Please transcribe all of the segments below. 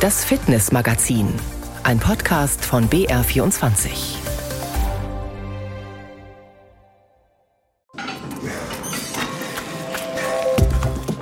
Das Fitnessmagazin, ein Podcast von BR24.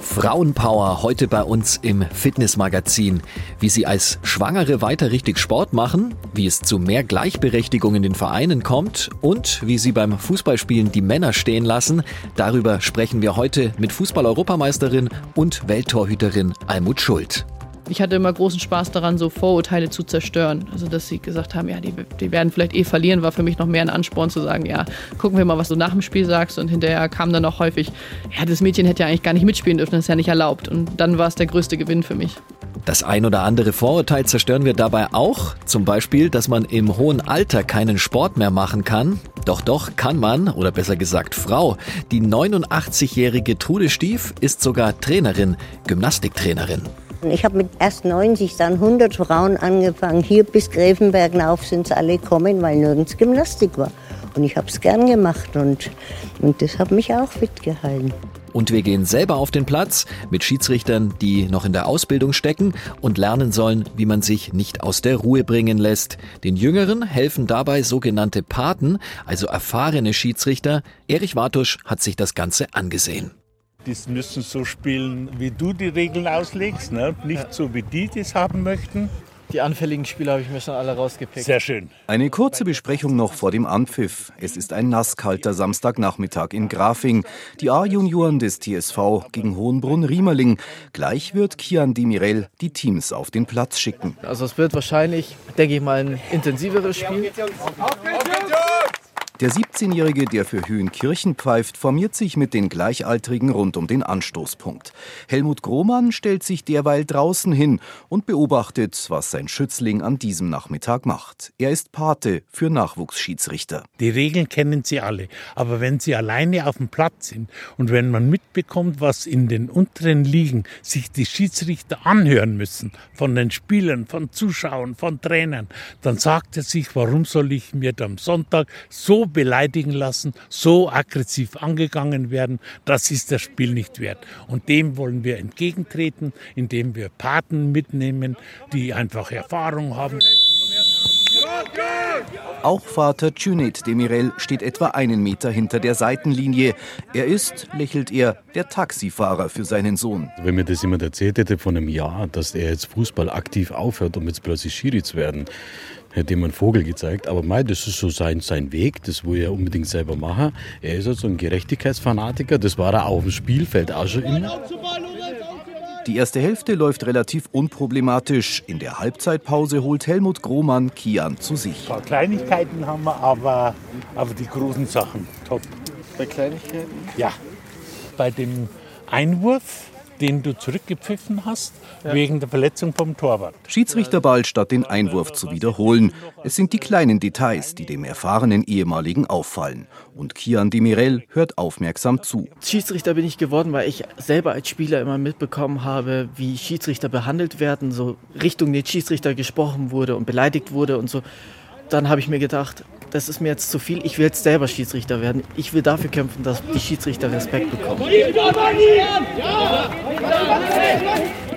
Frauenpower heute bei uns im Fitnessmagazin. Wie Sie als Schwangere weiter richtig Sport machen, wie es zu mehr Gleichberechtigung in den Vereinen kommt und wie Sie beim Fußballspielen die Männer stehen lassen, darüber sprechen wir heute mit Fußball-Europameisterin und Welttorhüterin Almut Schuld ich hatte immer großen Spaß daran, so Vorurteile zu zerstören. Also, dass sie gesagt haben, ja, die, die werden vielleicht eh verlieren, war für mich noch mehr ein Ansporn zu sagen, ja, gucken wir mal, was du nach dem Spiel sagst. Und hinterher kam dann auch häufig, ja, das Mädchen hätte ja eigentlich gar nicht mitspielen dürfen, das ist ja nicht erlaubt. Und dann war es der größte Gewinn für mich. Das ein oder andere Vorurteil zerstören wir dabei auch. Zum Beispiel, dass man im hohen Alter keinen Sport mehr machen kann. Doch, doch, kann man, oder besser gesagt Frau. Die 89-jährige Trude Stief ist sogar Trainerin, Gymnastiktrainerin. Ich habe mit erst 90, dann 100 Frauen angefangen. Hier bis Gräfenberg auf sind sie alle gekommen, weil nirgends Gymnastik war. Und ich habe es gern gemacht und, und das hat mich auch fit gehalten. Und wir gehen selber auf den Platz mit Schiedsrichtern, die noch in der Ausbildung stecken und lernen sollen, wie man sich nicht aus der Ruhe bringen lässt. Den Jüngeren helfen dabei sogenannte Paten, also erfahrene Schiedsrichter. Erich Wartusch hat sich das Ganze angesehen die müssen so spielen, wie du die Regeln auslegst, ne? nicht ja. so, wie die das haben möchten. Die anfälligen Spieler habe ich mir schon alle rausgepickt. Sehr schön. Eine kurze Besprechung noch vor dem Anpfiff. Es ist ein nasskalter Samstagnachmittag in Grafing. Die A-Junioren des TSV gegen Hohenbrunn-Riemerling. Gleich wird Kian Demirel die Teams auf den Platz schicken. Also es wird wahrscheinlich, denke ich mal, ein intensiveres Spiel. Auf geht's, der 17-Jährige, der für Höhenkirchen pfeift, formiert sich mit den Gleichaltrigen rund um den Anstoßpunkt. Helmut Grohmann stellt sich derweil draußen hin und beobachtet, was sein Schützling an diesem Nachmittag macht. Er ist Pate für Nachwuchsschiedsrichter. Die Regeln kennen Sie alle, aber wenn Sie alleine auf dem Platz sind und wenn man mitbekommt, was in den unteren Ligen sich die Schiedsrichter anhören müssen, von den Spielern, von Zuschauern, von Trainern, dann sagt er sich, warum soll ich mir am Sonntag so beleidigen lassen, so aggressiv angegangen werden, das ist das Spiel nicht wert. Und dem wollen wir entgegentreten, indem wir Paten mitnehmen, die einfach Erfahrung haben. Auch Vater Cüneyt Demirel steht etwa einen Meter hinter der Seitenlinie. Er ist, lächelt er, der Taxifahrer für seinen Sohn. Wenn mir das jemand erzählt hätte von einem Jahr, dass er jetzt Fußball aktiv aufhört, um jetzt plötzlich Schiri zu werden, hätte ihm einen Vogel gezeigt. Aber mei, das ist so sein, sein Weg, das will er unbedingt selber machen. Er ist also ein Gerechtigkeitsfanatiker, das war er auf dem Spielfeld auch schon immer. Die erste Hälfte läuft relativ unproblematisch. In der Halbzeitpause holt Helmut Grohmann Kian zu sich. Ein paar Kleinigkeiten haben wir, aber, aber die großen Sachen top. Bei Kleinigkeiten? Ja. Bei dem Einwurf den du zurückgepfiffen hast, ja. wegen der Verletzung vom Torwart. Schiedsrichterball statt den Einwurf zu wiederholen. Es sind die kleinen Details, die dem erfahrenen ehemaligen auffallen. Und Kian Demirel hört aufmerksam zu. Schiedsrichter bin ich geworden, weil ich selber als Spieler immer mitbekommen habe, wie Schiedsrichter behandelt werden, so Richtung den Schiedsrichter gesprochen wurde und beleidigt wurde und so. Dann habe ich mir gedacht, das ist mir jetzt zu viel. Ich will jetzt selber Schiedsrichter werden. Ich will dafür kämpfen, dass die Schiedsrichter Respekt bekommen.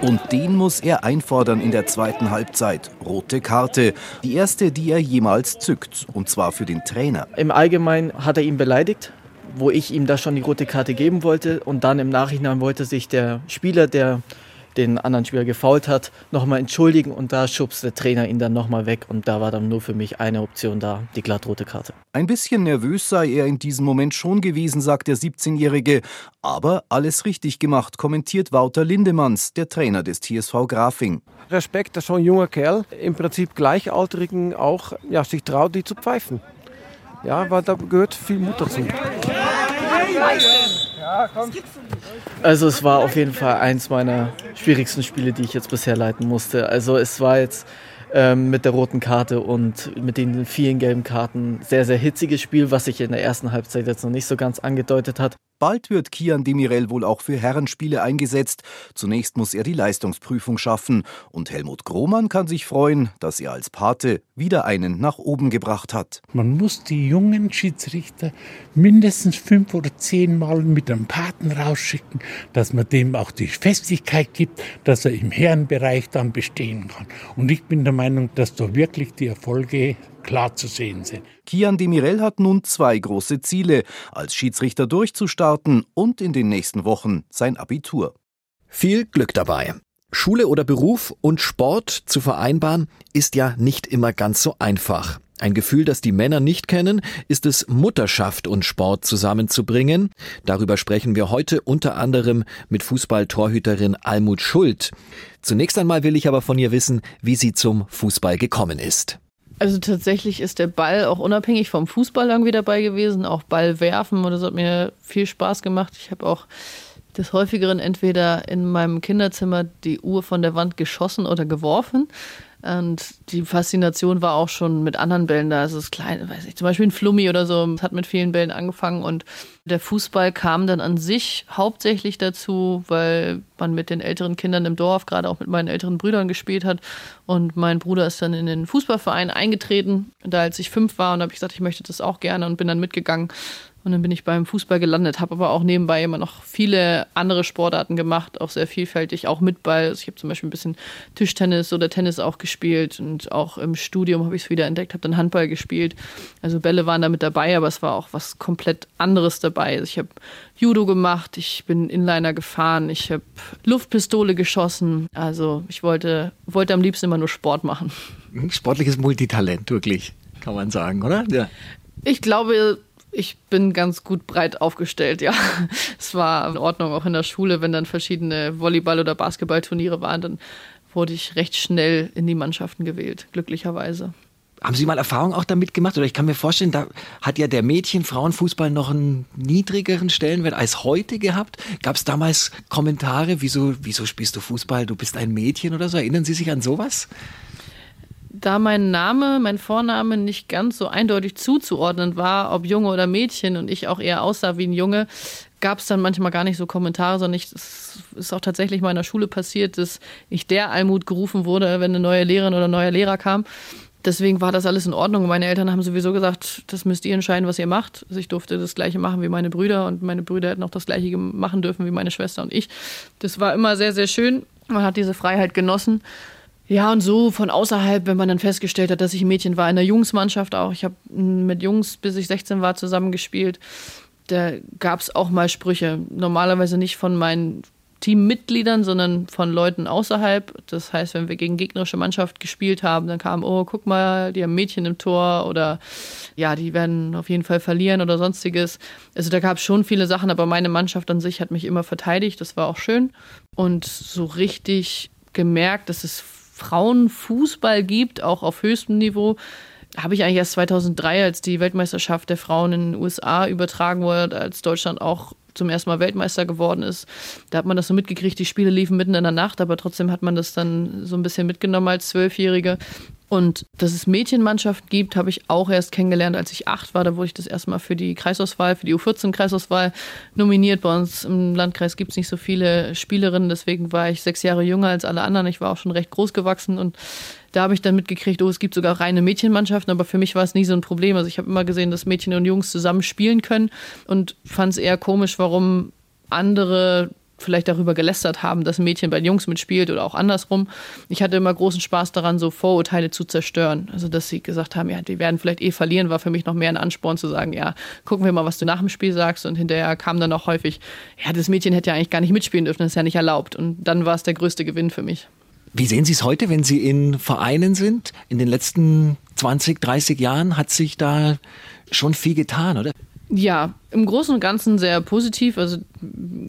Und den muss er einfordern in der zweiten Halbzeit. Rote Karte. Die erste, die er jemals zückt. Und zwar für den Trainer. Im Allgemeinen hat er ihn beleidigt wo ich ihm da schon die rote Karte geben wollte. Und dann im Nachhinein wollte sich der Spieler, der den anderen Spieler gefault hat, nochmal entschuldigen und da schubst der Trainer ihn dann nochmal weg und da war dann nur für mich eine Option da, die glattrote Karte. Ein bisschen nervös sei er in diesem Moment schon gewesen, sagt der 17-Jährige, aber alles richtig gemacht, kommentiert Wouter Lindemanns, der Trainer des TSV Grafing. Respekt, dass so ein junger Kerl im Prinzip Gleichaltrigen auch ja, sich traut, die zu pfeifen. Ja, weil da gehört viel Mut dazu. Also es war auf jeden Fall eins meiner schwierigsten Spiele, die ich jetzt bisher leiten musste. Also es war jetzt ähm, mit der roten Karte und mit den vielen gelben Karten sehr, sehr hitziges Spiel, was sich in der ersten Halbzeit jetzt noch nicht so ganz angedeutet hat. Bald wird Kian Demirel wohl auch für Herrenspiele eingesetzt. Zunächst muss er die Leistungsprüfung schaffen. Und Helmut Grohmann kann sich freuen, dass er als Pate wieder einen nach oben gebracht hat. Man muss die jungen Schiedsrichter mindestens fünf oder zehn Mal mit einem Paten rausschicken, dass man dem auch die Festigkeit gibt, dass er im Herrenbereich dann bestehen kann. Und ich bin der Meinung, dass da wirklich die Erfolge klar zu sehen sind. Kian Demirel hat nun zwei große Ziele, als Schiedsrichter durchzustarten und in den nächsten Wochen sein Abitur. Viel Glück dabei. Schule oder Beruf und Sport zu vereinbaren ist ja nicht immer ganz so einfach. Ein Gefühl, das die Männer nicht kennen, ist es, Mutterschaft und Sport zusammenzubringen. Darüber sprechen wir heute unter anderem mit Fußballtorhüterin Almut Schuld. Zunächst einmal will ich aber von ihr wissen, wie sie zum Fußball gekommen ist. Also tatsächlich ist der Ball auch unabhängig vom Fußball irgendwie dabei gewesen. Auch Ball werfen oder so hat mir viel Spaß gemacht. Ich habe auch des häufigeren entweder in meinem Kinderzimmer die Uhr von der Wand geschossen oder geworfen. Und die Faszination war auch schon mit anderen Bällen da. Also das kleine, weiß ich, zum Beispiel ein Flummi oder so, hat mit vielen Bällen angefangen. Und der Fußball kam dann an sich hauptsächlich dazu, weil man mit den älteren Kindern im Dorf, gerade auch mit meinen älteren Brüdern gespielt hat. Und mein Bruder ist dann in den Fußballverein eingetreten. Da als ich fünf war und habe ich gesagt, ich möchte das auch gerne und bin dann mitgegangen. Und dann bin ich beim Fußball gelandet, habe aber auch nebenbei immer noch viele andere Sportarten gemacht, auch sehr vielfältig, auch mit Ball. Also ich habe zum Beispiel ein bisschen Tischtennis oder Tennis auch gespielt und auch im Studium habe ich es wieder entdeckt, habe dann Handball gespielt. Also Bälle waren da mit dabei, aber es war auch was komplett anderes dabei. Also ich habe Judo gemacht, ich bin Inliner gefahren, ich habe Luftpistole geschossen. Also ich wollte, wollte am liebsten immer nur Sport machen. Sportliches Multitalent, wirklich, kann man sagen, oder? Ja. Ich glaube, ich bin ganz gut breit aufgestellt, ja. Es war in Ordnung, auch in der Schule, wenn dann verschiedene Volleyball- oder Basketballturniere waren, dann wurde ich recht schnell in die Mannschaften gewählt, glücklicherweise. Haben Sie mal Erfahrung auch damit gemacht? Oder ich kann mir vorstellen, da hat ja der Mädchen-Frauenfußball noch einen niedrigeren Stellenwert als heute gehabt. Gab es damals Kommentare, wieso, wieso spielst du Fußball, du bist ein Mädchen oder so? Erinnern Sie sich an sowas? da mein Name, mein Vorname nicht ganz so eindeutig zuzuordnen war, ob Junge oder Mädchen und ich auch eher aussah wie ein Junge, gab es dann manchmal gar nicht so Kommentare, sondern es ist auch tatsächlich mal in der Schule passiert, dass ich der Almut gerufen wurde, wenn eine neue Lehrerin oder ein neuer Lehrer kam. Deswegen war das alles in Ordnung. Meine Eltern haben sowieso gesagt, das müsst ihr entscheiden, was ihr macht. Also ich durfte das Gleiche machen wie meine Brüder und meine Brüder hätten auch das Gleiche machen dürfen wie meine Schwester und ich. Das war immer sehr, sehr schön. Man hat diese Freiheit genossen. Ja, und so von außerhalb, wenn man dann festgestellt hat, dass ich ein Mädchen war, in der Jungsmannschaft auch. Ich habe mit Jungs, bis ich 16 war, zusammengespielt. Da gab es auch mal Sprüche. Normalerweise nicht von meinen Teammitgliedern, sondern von Leuten außerhalb. Das heißt, wenn wir gegen gegnerische Mannschaft gespielt haben, dann kam, oh, guck mal, die haben Mädchen im Tor oder ja, die werden auf jeden Fall verlieren oder sonstiges. Also da gab es schon viele Sachen, aber meine Mannschaft an sich hat mich immer verteidigt. Das war auch schön. Und so richtig gemerkt, dass es Frauenfußball gibt, auch auf höchstem Niveau, habe ich eigentlich erst 2003, als die Weltmeisterschaft der Frauen in den USA übertragen wurde, als Deutschland auch zum ersten Mal Weltmeister geworden ist. Da hat man das so mitgekriegt, die Spiele liefen mitten in der Nacht, aber trotzdem hat man das dann so ein bisschen mitgenommen als Zwölfjährige. Und dass es Mädchenmannschaften gibt, habe ich auch erst kennengelernt, als ich acht war. Da wurde ich das erste Mal für die Kreisauswahl, für die U14-Kreisauswahl nominiert. Bei uns im Landkreis gibt es nicht so viele Spielerinnen, deswegen war ich sechs Jahre jünger als alle anderen. Ich war auch schon recht groß gewachsen und da habe ich dann mitgekriegt, oh, es gibt sogar reine Mädchenmannschaften, aber für mich war es nie so ein Problem. Also ich habe immer gesehen, dass Mädchen und Jungs zusammen spielen können und fand es eher komisch, warum andere vielleicht darüber gelästert haben, dass ein Mädchen bei Jungs mitspielt oder auch andersrum. Ich hatte immer großen Spaß daran, so Vorurteile zu zerstören. Also, dass sie gesagt haben, ja, die werden vielleicht eh verlieren, war für mich noch mehr ein Ansporn zu sagen, ja, gucken wir mal, was du nach dem Spiel sagst. Und hinterher kam dann auch häufig, ja, das Mädchen hätte ja eigentlich gar nicht mitspielen dürfen, das ist ja nicht erlaubt. Und dann war es der größte Gewinn für mich. Wie sehen Sie es heute, wenn Sie in Vereinen sind? In den letzten 20, 30 Jahren hat sich da schon viel getan, oder? Ja, im Großen und Ganzen sehr positiv. Also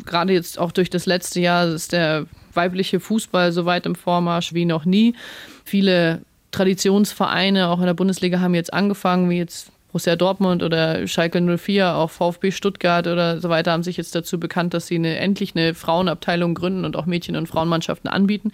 gerade jetzt auch durch das letzte Jahr ist der weibliche Fußball so weit im Vormarsch wie noch nie. Viele Traditionsvereine auch in der Bundesliga haben jetzt angefangen, wie jetzt Borussia Dortmund oder Schalke 04, auch VfB Stuttgart oder so weiter haben sich jetzt dazu bekannt, dass sie eine, endlich eine Frauenabteilung gründen und auch Mädchen- und Frauenmannschaften anbieten.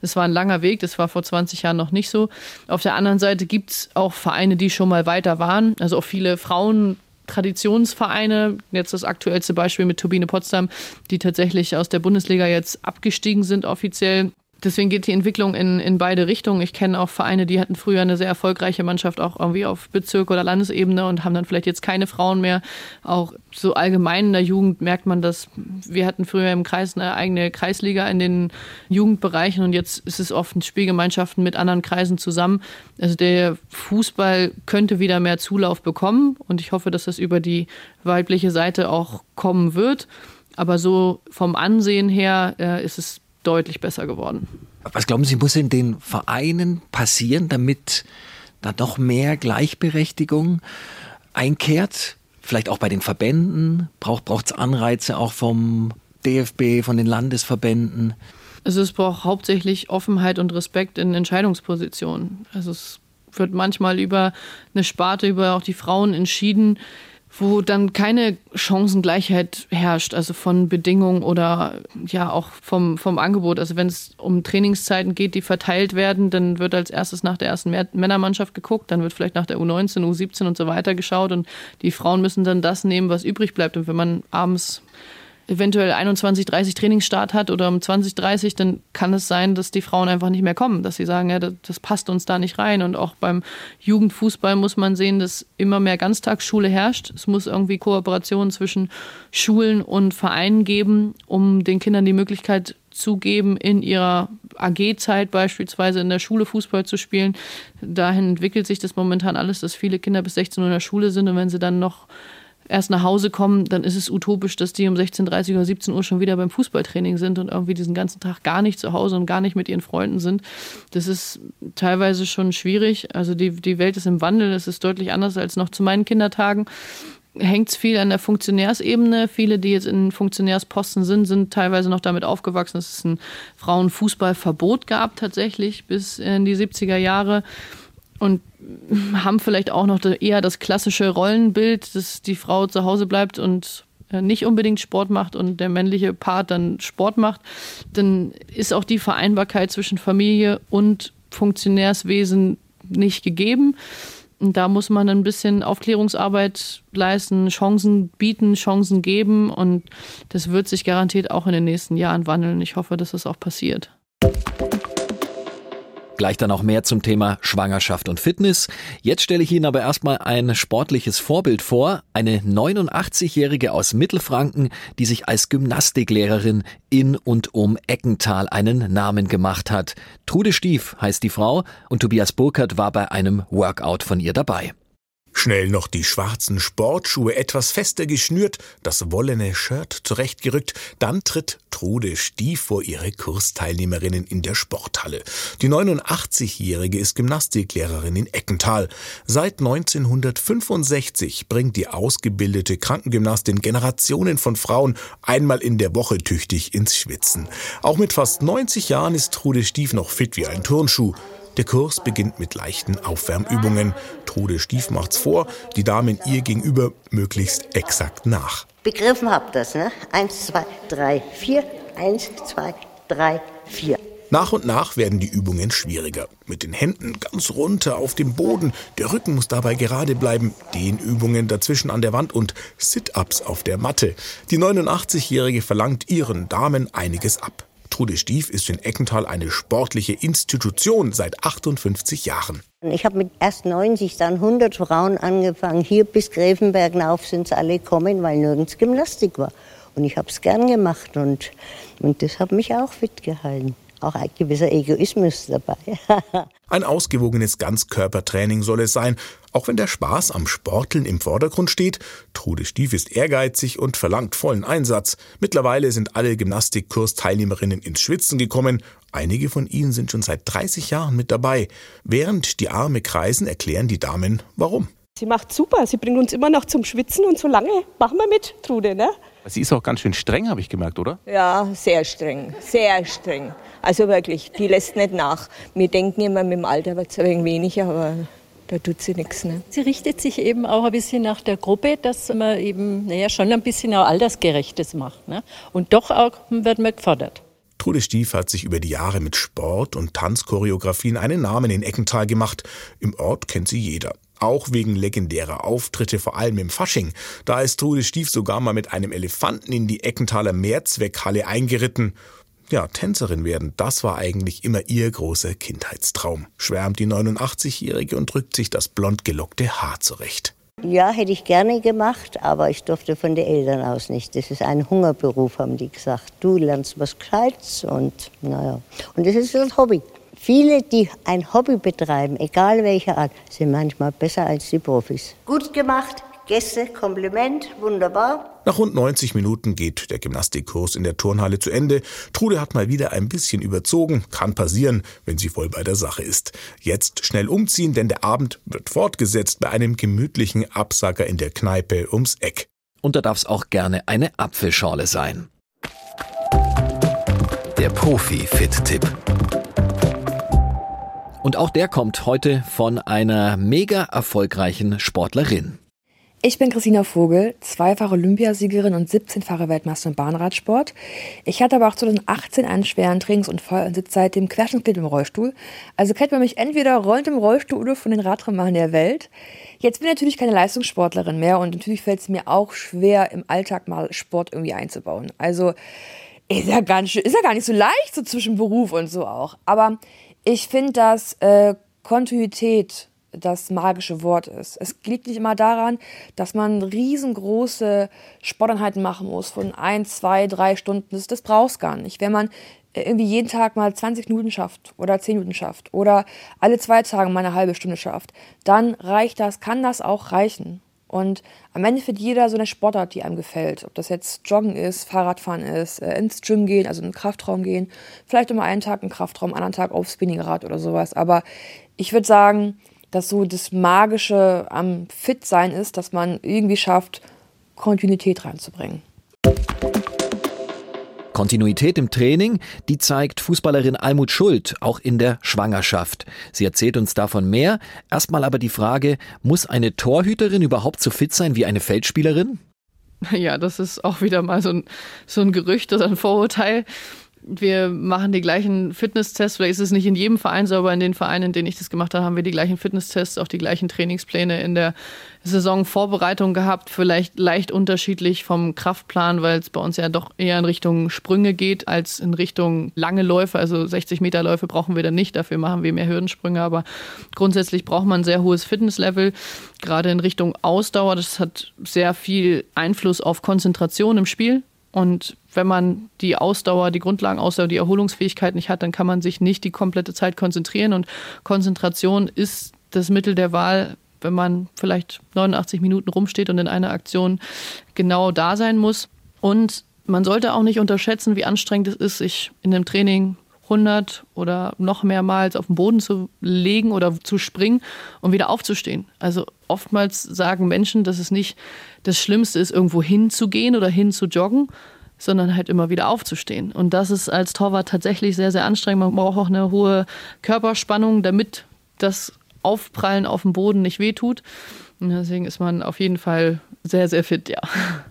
Das war ein langer Weg, das war vor 20 Jahren noch nicht so. Auf der anderen Seite gibt es auch Vereine, die schon mal weiter waren, also auch viele Frauen Traditionsvereine. Jetzt das aktuellste Beispiel mit Turbine Potsdam, die tatsächlich aus der Bundesliga jetzt abgestiegen sind offiziell. Deswegen geht die Entwicklung in, in beide Richtungen. Ich kenne auch Vereine, die hatten früher eine sehr erfolgreiche Mannschaft auch irgendwie auf Bezirk- oder Landesebene und haben dann vielleicht jetzt keine Frauen mehr. Auch so allgemein in der Jugend merkt man dass Wir hatten früher im Kreis eine eigene Kreisliga in den Jugendbereichen und jetzt ist es oft Spielgemeinschaften mit anderen Kreisen zusammen. Also der Fußball könnte wieder mehr Zulauf bekommen und ich hoffe, dass das über die weibliche Seite auch kommen wird. Aber so vom Ansehen her äh, ist es deutlich besser geworden. Was glauben Sie, muss in den Vereinen passieren, damit da doch mehr Gleichberechtigung einkehrt? Vielleicht auch bei den Verbänden? Braucht es Anreize auch vom DFB, von den Landesverbänden? Also es braucht hauptsächlich Offenheit und Respekt in Entscheidungspositionen. Also es wird manchmal über eine Sparte, über auch die Frauen entschieden, wo dann keine Chancengleichheit herrscht, also von Bedingungen oder ja auch vom, vom Angebot. Also wenn es um Trainingszeiten geht, die verteilt werden, dann wird als erstes nach der ersten Männermannschaft geguckt, dann wird vielleicht nach der U19, U17 und so weiter geschaut und die Frauen müssen dann das nehmen, was übrig bleibt. Und wenn man abends eventuell 21, 30 Trainingsstart hat oder um 20, 30, dann kann es sein, dass die Frauen einfach nicht mehr kommen, dass sie sagen, ja, das, das passt uns da nicht rein. Und auch beim Jugendfußball muss man sehen, dass immer mehr Ganztagsschule herrscht. Es muss irgendwie Kooperationen zwischen Schulen und Vereinen geben, um den Kindern die Möglichkeit zu geben, in ihrer AG-Zeit beispielsweise in der Schule Fußball zu spielen. Dahin entwickelt sich das momentan alles, dass viele Kinder bis 16 Uhr in der Schule sind und wenn sie dann noch erst nach Hause kommen, dann ist es utopisch, dass die um 16.30 oder 17 Uhr schon wieder beim Fußballtraining sind und irgendwie diesen ganzen Tag gar nicht zu Hause und gar nicht mit ihren Freunden sind. Das ist teilweise schon schwierig. Also die, die Welt ist im Wandel, es ist deutlich anders als noch zu meinen Kindertagen hängt es viel an der Funktionärsebene. Viele, die jetzt in Funktionärsposten sind, sind teilweise noch damit aufgewachsen, dass es ein Frauenfußballverbot gab tatsächlich bis in die 70er Jahre und haben vielleicht auch noch eher das klassische Rollenbild, dass die Frau zu Hause bleibt und äh, nicht unbedingt Sport macht und der männliche Part dann Sport macht, dann ist auch die Vereinbarkeit zwischen Familie und Funktionärswesen nicht gegeben. Und da muss man ein bisschen Aufklärungsarbeit leisten, Chancen bieten, Chancen geben. Und das wird sich garantiert auch in den nächsten Jahren wandeln. Ich hoffe, dass das auch passiert. Gleich dann auch mehr zum Thema Schwangerschaft und Fitness. Jetzt stelle ich Ihnen aber erstmal ein sportliches Vorbild vor. Eine 89-Jährige aus Mittelfranken, die sich als Gymnastiklehrerin in und um Eckental einen Namen gemacht hat. Trude Stief heißt die Frau und Tobias Burkhardt war bei einem Workout von ihr dabei. Schnell noch die schwarzen Sportschuhe etwas fester geschnürt, das wollene Shirt zurechtgerückt, dann tritt Trude Stief vor ihre Kursteilnehmerinnen in der Sporthalle. Die 89-Jährige ist Gymnastiklehrerin in Eckental. Seit 1965 bringt die ausgebildete Krankengymnastin Generationen von Frauen einmal in der Woche tüchtig ins Schwitzen. Auch mit fast 90 Jahren ist Trude Stief noch fit wie ein Turnschuh. Der Kurs beginnt mit leichten Aufwärmübungen. Trude Stief macht's vor, die Damen ihr gegenüber möglichst exakt nach. Begriffen habt das, ne? Eins, zwei, drei, vier. Eins, zwei, drei, vier. Nach und nach werden die Übungen schwieriger. Mit den Händen ganz runter auf dem Boden. Der Rücken muss dabei gerade bleiben. Dehnübungen dazwischen an der Wand und Sit-ups auf der Matte. Die 89-Jährige verlangt ihren Damen einiges ab. Trude Stief ist in Eckental eine sportliche Institution seit 58 Jahren. Ich habe mit erst 90, dann 100 Frauen angefangen. Hier bis Gräfenberg auf sind sie alle gekommen, weil nirgends Gymnastik war. Und ich habe es gern gemacht und, und das hat mich auch fit gehalten auch ein gewisser Egoismus dabei. ein ausgewogenes Ganzkörpertraining soll es sein, auch wenn der Spaß am Sporteln im Vordergrund steht. Trude Stief ist ehrgeizig und verlangt vollen Einsatz. Mittlerweile sind alle Gymnastikkursteilnehmerinnen ins Schwitzen gekommen. Einige von ihnen sind schon seit 30 Jahren mit dabei. Während die Arme kreisen, erklären die Damen, warum. Sie macht super. Sie bringt uns immer noch zum Schwitzen und so lange machen wir mit, Trude, ne? Sie ist auch ganz schön streng, habe ich gemerkt, oder? Ja, sehr streng, sehr streng. Also wirklich, die lässt nicht nach. Wir denken immer, mit dem Alter wird es ein wenig weniger, aber da tut sie nichts. Ne? Sie richtet sich eben auch ein bisschen nach der Gruppe, dass man eben naja, schon ein bisschen auch Altersgerechtes macht. Ne? Und doch auch wird man gefordert. Trude Stief hat sich über die Jahre mit Sport und Tanzchoreografien einen Namen in Eckental gemacht. Im Ort kennt sie jeder. Auch wegen legendärer Auftritte, vor allem im Fasching. Da ist Trude Stief sogar mal mit einem Elefanten in die Eckenthaler Mehrzweckhalle eingeritten. Ja, Tänzerin werden, das war eigentlich immer ihr großer Kindheitstraum, schwärmt die 89-Jährige und drückt sich das blond gelockte Haar zurecht. Ja, hätte ich gerne gemacht, aber ich durfte von den Eltern aus nicht. Das ist ein Hungerberuf, haben die gesagt. Du lernst was Gescheites und naja. Und das ist das Hobby. Viele, die ein Hobby betreiben, egal welcher Art, sind manchmal besser als die Profis. Gut gemacht, Gäste, Kompliment, wunderbar. Nach rund 90 Minuten geht der Gymnastikkurs in der Turnhalle zu Ende. Trude hat mal wieder ein bisschen überzogen. Kann passieren, wenn sie voll bei der Sache ist. Jetzt schnell umziehen, denn der Abend wird fortgesetzt bei einem gemütlichen Absacker in der Kneipe ums Eck. Und da darf es auch gerne eine Apfelschorle sein. Der Profi-Fit-Tipp. Und auch der kommt heute von einer mega erfolgreichen Sportlerin. Ich bin Christina Vogel, zweifache Olympiasiegerin und 17-fache Weltmeister im Bahnradsport. Ich hatte aber auch 2018 einen schweren Trainingsunfall und sitze seitdem querschnittlich im Rollstuhl. Also kennt man mich entweder rollend im Rollstuhl oder von den Radrennmachern der Welt. Jetzt bin ich natürlich keine Leistungssportlerin mehr und natürlich fällt es mir auch schwer, im Alltag mal Sport irgendwie einzubauen. Also ist ja, ganz, ist ja gar nicht so leicht, so zwischen Beruf und so auch. Aber ich finde, dass äh, Kontinuität das magische Wort ist. Es liegt nicht immer daran, dass man riesengroße Sporteinheiten machen muss von ein, zwei, drei Stunden. Das, das brauchst gar nicht. Wenn man äh, irgendwie jeden Tag mal 20 Minuten schafft oder 10 Minuten schafft oder alle zwei Tage mal eine halbe Stunde schafft, dann reicht das, kann das auch reichen. Und am Ende findet jeder so eine Sportart, die einem gefällt. Ob das jetzt Joggen ist, Fahrradfahren ist, äh, ins Gym gehen, also in den Kraftraum gehen. Vielleicht immer einen Tag im Kraftraum, einen anderen Tag auf Spinningrad oder sowas. Aber ich würde sagen, dass so das Magische am Fit-Sein ist, dass man irgendwie schafft, Kontinuität reinzubringen. Kontinuität im Training, die zeigt Fußballerin Almut Schuld auch in der Schwangerschaft. Sie erzählt uns davon mehr. Erstmal aber die Frage, muss eine Torhüterin überhaupt so fit sein wie eine Feldspielerin? Ja, das ist auch wieder mal so ein, so ein Gerücht oder ein Vorurteil wir machen die gleichen Fitnesstests. Vielleicht ist es nicht in jedem Verein so, aber in den Vereinen, in denen ich das gemacht habe, haben wir die gleichen Fitnesstests, auch die gleichen Trainingspläne in der Saisonvorbereitung gehabt. Vielleicht leicht unterschiedlich vom Kraftplan, weil es bei uns ja doch eher in Richtung Sprünge geht als in Richtung lange Läufe. Also 60 Meter Läufe brauchen wir dann nicht. Dafür machen wir mehr Hürdensprünge. Aber grundsätzlich braucht man ein sehr hohes Fitnesslevel. Gerade in Richtung Ausdauer. Das hat sehr viel Einfluss auf Konzentration im Spiel. Und wenn man die Ausdauer, die Grundlagenausdauer, die Erholungsfähigkeit nicht hat, dann kann man sich nicht die komplette Zeit konzentrieren. Und Konzentration ist das Mittel der Wahl, wenn man vielleicht 89 Minuten rumsteht und in einer Aktion genau da sein muss. Und man sollte auch nicht unterschätzen, wie anstrengend es ist, sich in einem Training 100 oder noch mehrmals auf den Boden zu legen oder zu springen und wieder aufzustehen. Also oftmals sagen Menschen, dass es nicht das Schlimmste ist, irgendwo hinzugehen oder hin zu joggen, sondern halt immer wieder aufzustehen. Und das ist als Torwart tatsächlich sehr, sehr anstrengend. Man braucht auch eine hohe Körperspannung, damit das Aufprallen auf dem Boden nicht wehtut. Und deswegen ist man auf jeden Fall sehr, sehr fit, ja.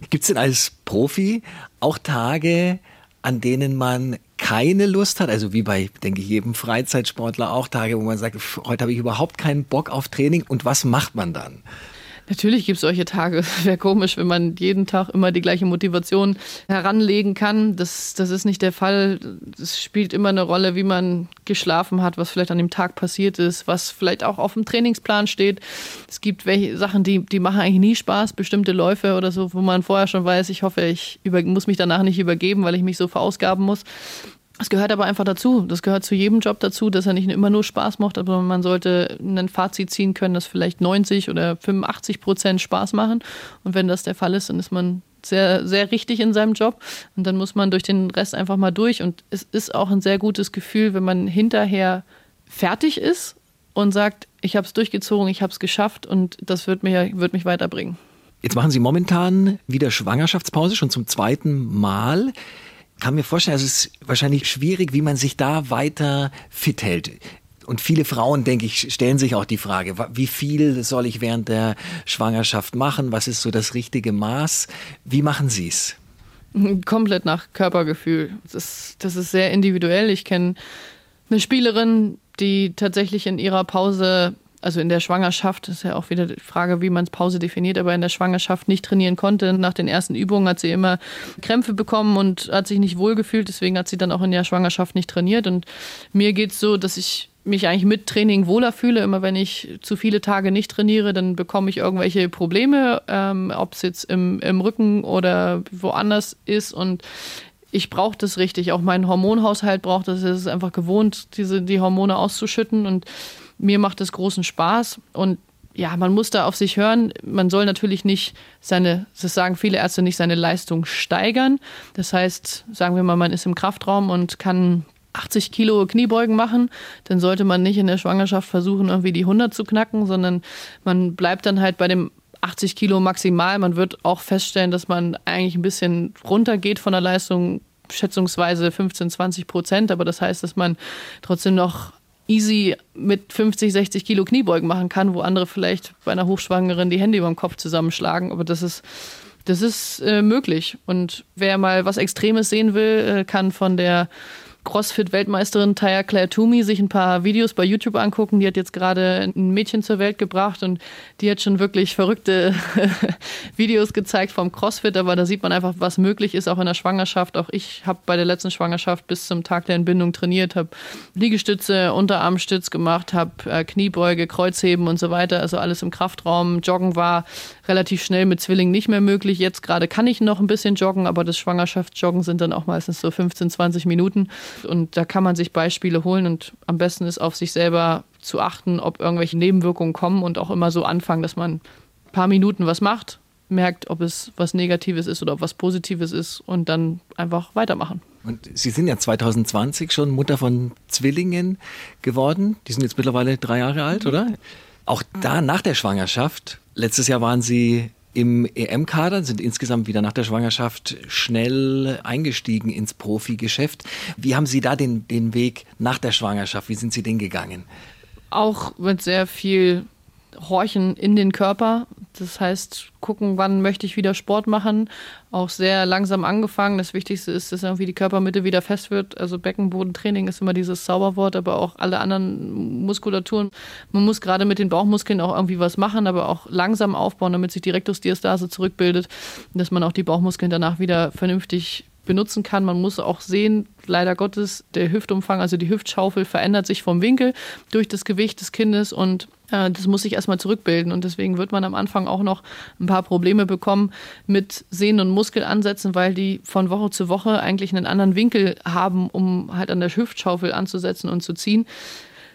Gibt es denn als Profi auch Tage, an denen man keine Lust hat, also wie bei, denke ich, jedem Freizeitsportler auch Tage, wo man sagt, heute habe ich überhaupt keinen Bock auf Training und was macht man dann? Natürlich gibt es solche Tage. Wäre komisch, wenn man jeden Tag immer die gleiche Motivation heranlegen kann. Das, das ist nicht der Fall. Es spielt immer eine Rolle, wie man geschlafen hat, was vielleicht an dem Tag passiert ist, was vielleicht auch auf dem Trainingsplan steht. Es gibt welche Sachen, die, die machen eigentlich nie Spaß, bestimmte Läufe oder so, wo man vorher schon weiß, ich hoffe, ich über, muss mich danach nicht übergeben, weil ich mich so verausgaben muss. Es gehört aber einfach dazu. Das gehört zu jedem Job dazu, dass er nicht immer nur Spaß macht, aber man sollte ein Fazit ziehen können, dass vielleicht 90 oder 85 Prozent Spaß machen. Und wenn das der Fall ist, dann ist man sehr, sehr richtig in seinem Job. Und dann muss man durch den Rest einfach mal durch. Und es ist auch ein sehr gutes Gefühl, wenn man hinterher fertig ist und sagt, ich habe es durchgezogen, ich habe es geschafft und das wird, mir, wird mich weiterbringen. Jetzt machen Sie momentan wieder Schwangerschaftspause, schon zum zweiten Mal kann mir vorstellen, es ist wahrscheinlich schwierig, wie man sich da weiter fit hält. Und viele Frauen, denke ich, stellen sich auch die Frage, wie viel soll ich während der Schwangerschaft machen? Was ist so das richtige Maß? Wie machen Sie es? Komplett nach Körpergefühl. Das, das ist sehr individuell. Ich kenne eine Spielerin, die tatsächlich in ihrer Pause also in der Schwangerschaft, ist ja auch wieder die Frage, wie man Pause definiert, aber in der Schwangerschaft nicht trainieren konnte. Nach den ersten Übungen hat sie immer Krämpfe bekommen und hat sich nicht wohlgefühlt. Deswegen hat sie dann auch in der Schwangerschaft nicht trainiert. Und mir geht es so, dass ich mich eigentlich mit Training wohler fühle. Immer wenn ich zu viele Tage nicht trainiere, dann bekomme ich irgendwelche Probleme, ähm, ob es jetzt im, im Rücken oder woanders ist. Und ich brauche das richtig. Auch mein Hormonhaushalt braucht das. Es ist einfach gewohnt, diese, die Hormone auszuschütten. Und mir macht es großen Spaß und ja, man muss da auf sich hören. Man soll natürlich nicht seine, das sagen viele Ärzte, nicht seine Leistung steigern. Das heißt, sagen wir mal, man ist im Kraftraum und kann 80 Kilo Kniebeugen machen, dann sollte man nicht in der Schwangerschaft versuchen, irgendwie die 100 zu knacken, sondern man bleibt dann halt bei dem 80 Kilo maximal. Man wird auch feststellen, dass man eigentlich ein bisschen runtergeht von der Leistung, schätzungsweise 15, 20 Prozent. Aber das heißt, dass man trotzdem noch easy mit 50, 60 Kilo Kniebeugen machen kann, wo andere vielleicht bei einer Hochschwangeren die Hände über dem Kopf zusammenschlagen. Aber das ist, das ist äh, möglich. Und wer mal was Extremes sehen will, äh, kann von der CrossFit-Weltmeisterin Taya Claire Toomey sich ein paar Videos bei YouTube angucken. Die hat jetzt gerade ein Mädchen zur Welt gebracht und die hat schon wirklich verrückte Videos gezeigt vom CrossFit, aber da sieht man einfach, was möglich ist, auch in der Schwangerschaft. Auch ich habe bei der letzten Schwangerschaft bis zum Tag der Entbindung trainiert, habe Liegestütze, Unterarmstütz gemacht, habe äh, Kniebeuge, Kreuzheben und so weiter, also alles im Kraftraum. Joggen war relativ schnell mit Zwillingen nicht mehr möglich. Jetzt gerade kann ich noch ein bisschen joggen, aber das Schwangerschaftsjoggen sind dann auch meistens so 15, 20 Minuten. Und da kann man sich Beispiele holen und am besten ist auf sich selber zu achten, ob irgendwelche Nebenwirkungen kommen und auch immer so anfangen, dass man ein paar Minuten was macht, merkt, ob es was Negatives ist oder ob was Positives ist und dann einfach weitermachen. Und Sie sind ja 2020 schon Mutter von Zwillingen geworden. Die sind jetzt mittlerweile drei Jahre alt, oder? Auch da nach der Schwangerschaft, letztes Jahr waren Sie im EM-Kader, sind insgesamt wieder nach der Schwangerschaft schnell eingestiegen ins Profigeschäft. Wie haben Sie da den, den Weg nach der Schwangerschaft, wie sind Sie den gegangen? Auch mit sehr viel Horchen in den Körper. Das heißt, gucken, wann möchte ich wieder Sport machen. Auch sehr langsam angefangen. Das Wichtigste ist, dass irgendwie die Körpermitte wieder fest wird. Also Beckenbodentraining ist immer dieses Zauberwort, aber auch alle anderen Muskulaturen. Man muss gerade mit den Bauchmuskeln auch irgendwie was machen, aber auch langsam aufbauen, damit sich die Rektusdiastase zurückbildet, dass man auch die Bauchmuskeln danach wieder vernünftig benutzen kann. Man muss auch sehen, leider Gottes, der Hüftumfang, also die Hüftschaufel verändert sich vom Winkel durch das Gewicht des Kindes und äh, das muss sich erstmal zurückbilden. Und deswegen wird man am Anfang auch noch ein paar Probleme bekommen mit Sehnen- und Muskelansätzen, weil die von Woche zu Woche eigentlich einen anderen Winkel haben, um halt an der Hüftschaufel anzusetzen und zu ziehen.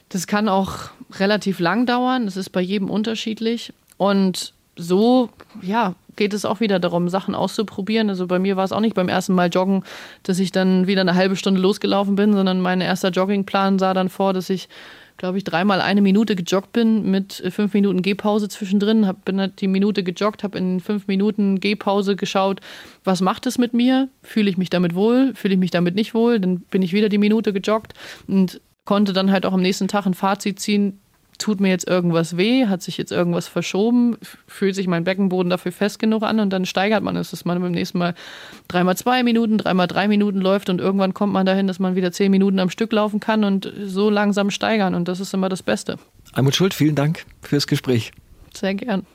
Das kann auch relativ lang dauern. Das ist bei jedem unterschiedlich. Und so, ja, geht es auch wieder darum, Sachen auszuprobieren. Also bei mir war es auch nicht beim ersten Mal joggen, dass ich dann wieder eine halbe Stunde losgelaufen bin, sondern mein erster Joggingplan sah dann vor, dass ich, glaube ich, dreimal eine Minute gejoggt bin mit fünf Minuten Gehpause zwischendrin. Hab, bin halt die Minute gejoggt, habe in fünf Minuten Gehpause geschaut, was macht es mit mir? Fühle ich mich damit wohl? Fühle ich mich damit nicht wohl? Dann bin ich wieder die Minute gejoggt und konnte dann halt auch am nächsten Tag ein Fazit ziehen, tut mir jetzt irgendwas weh, hat sich jetzt irgendwas verschoben, fühlt sich mein Beckenboden dafür fest genug an und dann steigert man es, dass man beim nächsten Mal dreimal zwei Minuten, dreimal drei Minuten läuft und irgendwann kommt man dahin, dass man wieder zehn Minuten am Stück laufen kann und so langsam steigern und das ist immer das Beste. Almut Schuld, vielen Dank fürs Gespräch. Sehr gern.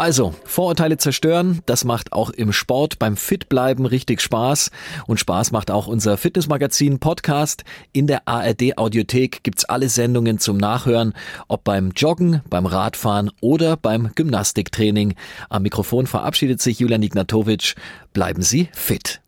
Also, Vorurteile zerstören, das macht auch im Sport beim Fitbleiben richtig Spaß. Und Spaß macht auch unser Fitnessmagazin Podcast. In der ARD Audiothek gibt's alle Sendungen zum Nachhören, ob beim Joggen, beim Radfahren oder beim Gymnastiktraining. Am Mikrofon verabschiedet sich Julian Ignatowitsch. Bleiben Sie fit.